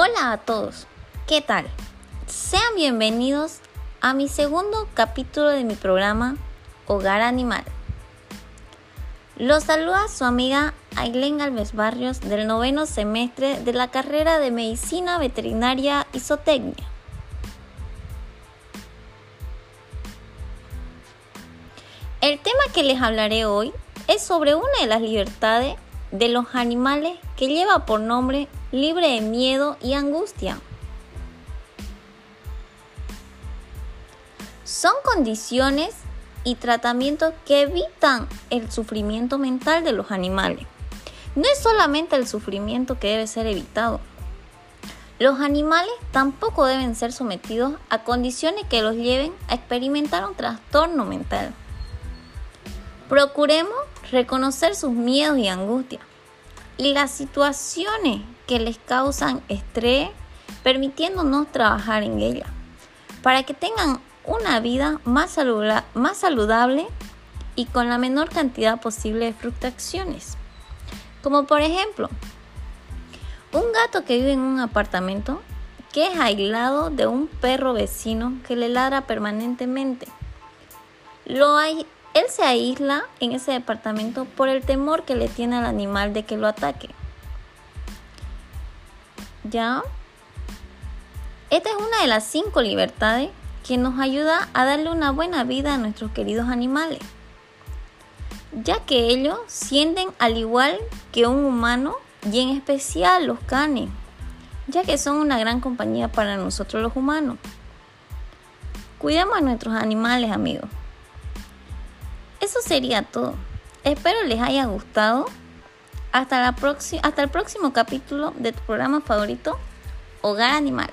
Hola a todos, ¿qué tal? Sean bienvenidos a mi segundo capítulo de mi programa Hogar Animal. Los saluda su amiga Ailén Alves Barrios del noveno semestre de la carrera de Medicina Veterinaria y. El tema que les hablaré hoy es sobre una de las libertades de los animales que lleva por nombre libre de miedo y angustia. Son condiciones y tratamientos que evitan el sufrimiento mental de los animales. No es solamente el sufrimiento que debe ser evitado. Los animales tampoco deben ser sometidos a condiciones que los lleven a experimentar un trastorno mental. Procuremos reconocer sus miedos y angustias y las situaciones que les causan estrés, permitiéndonos trabajar en ella, para que tengan una vida más, saludable y con la menor cantidad posible de frustraciones. Como por ejemplo, un gato que vive en un apartamento que es aislado de un perro vecino que le ladra permanentemente. Lo él se aísla en ese departamento por el temor que le tiene al animal de que lo ataque. ¿Ya? Esta es una de las cinco libertades que nos ayuda a darle una buena vida a nuestros queridos animales, ya que ellos sienten al igual que un humano y en especial los canes, ya que son una gran compañía para nosotros los humanos. Cuidemos a nuestros animales, amigos. Eso sería todo. Espero les haya gustado. Hasta, la hasta el próximo capítulo de tu programa favorito, Hogar Animal.